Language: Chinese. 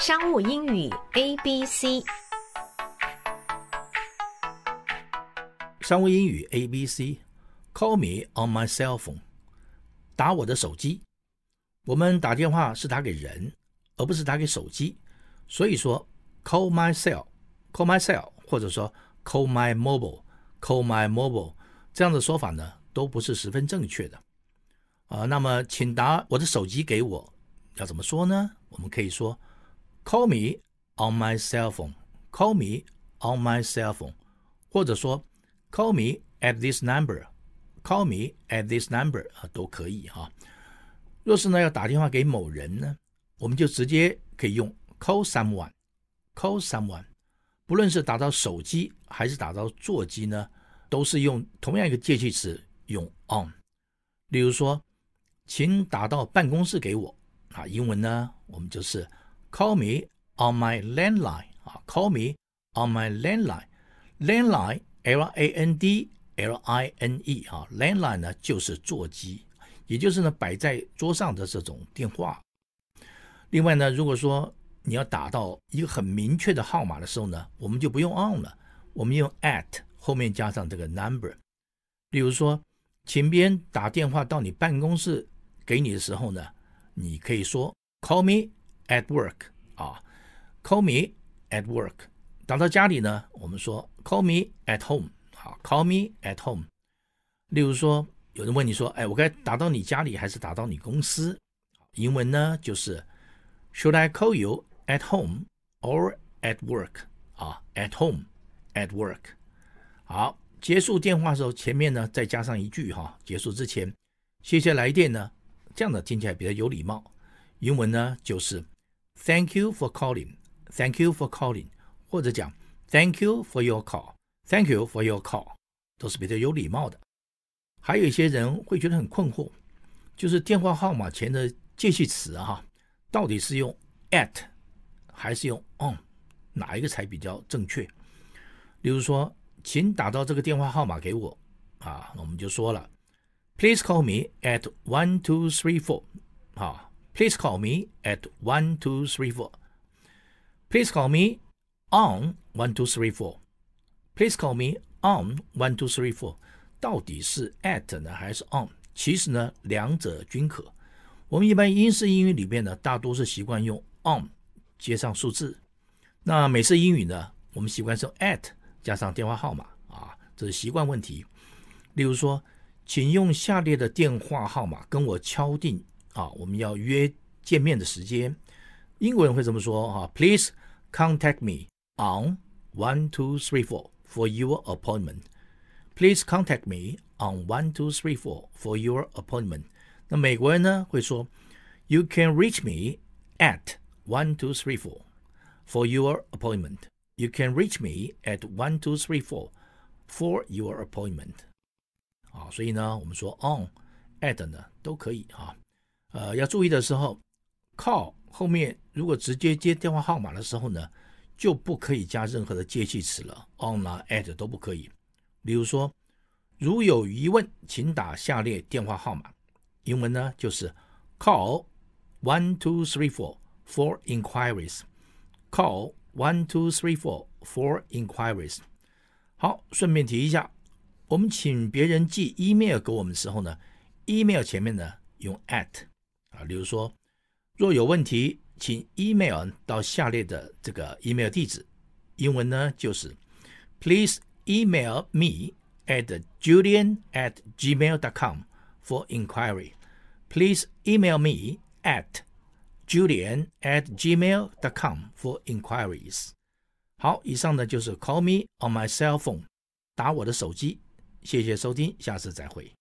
商务英语 A B C，商务英语 A B C，Call me on my cell phone，打我的手机。我们打电话是打给人，而不是打给手机，所以说 call my cell，call my cell，或者说 call my mobile，call my mobile，这样的说法呢，都不是十分正确的。啊，那么请打我的手机给我，要怎么说呢？我们可以说。Call me on my cell phone. Call me on my cell phone，或者说 Call me at this number. Call me at this number 啊，都可以哈。若是呢要打电话给某人呢，我们就直接可以用 call someone. Call someone，不论是打到手机还是打到座机呢，都是用同样一个介系词，用 on。例如说，请打到办公室给我啊，英文呢我们就是。Call me on my landline 啊，Call me on my landline，landline，L-A-N-D-L-I-N-E 啊，landline 呢就是座机，也就是呢摆在桌上的这种电话。另外呢，如果说你要打到一个很明确的号码的时候呢，我们就不用 on 了，我们用 at 后面加上这个 number。例如说，请别人打电话到你办公室给你的时候呢，你可以说 Call me。At work 啊，Call me at work。打到家里呢，我们说 Call me at home 好，Call me at home。例如说，有人问你说，哎，我该打到你家里还是打到你公司？英文呢就是 Should I call you at home or at work？啊，at home at work。好，结束电话的时候，前面呢再加上一句哈，结束之前，谢谢来电呢，这样的听起来比较有礼貌。英文呢就是。Thank you for calling. Thank you for calling. 或者讲 Thank you for your call. Thank you for your call. 都是比较有礼貌的。还有一些人会觉得很困惑，就是电话号码前的介系词啊，到底是用 at 还是用 on，哪一个才比较正确？例如说，请打到这个电话号码给我啊，我们就说了，Please call me at one two three four 啊。Please call me at one two three four. Please call me on one two three four. Please call me on one two three four. 到底是 at 呢还是 on？其实呢，两者均可。我们一般英式英语里边呢，大多是习惯用 on 接上数字。那美式英语呢，我们习惯是 at 加上电话号码啊，这是习惯问题。例如说，请用下列的电话号码跟我敲定。啊，我们要约见面的时间，英国人会这么说啊，Please contact me on one two three four for your appointment. Please contact me on one two three four for your appointment. 那美国人呢会说，You can reach me at one two three four for your appointment. You can reach me at one two three four for your appointment. 啊，所以呢，我们说 on、at 呢都可以啊。 呃，要注意的时候，call 后面如果直接接电话号码的时候呢，就不可以加任何的介系词了，on 啊 at 都不可以。比如说，如有疑问，请打下列电话号码。英文呢就是 call one two three four for inquiries。call one two three four for inquiries。好，顺便提一下，我们请别人寄 email 给我们的时候呢，email 前面呢用 at。啊，比如说，若有问题，请 email 到下列的这个 email 地址。英文呢就是 Please email me at julian at gmail dot com for inquiry. Please email me at julian at gmail dot com for inquiries. 好，以上呢就是 Call me on my cell phone，打我的手机。谢谢收听，下次再会。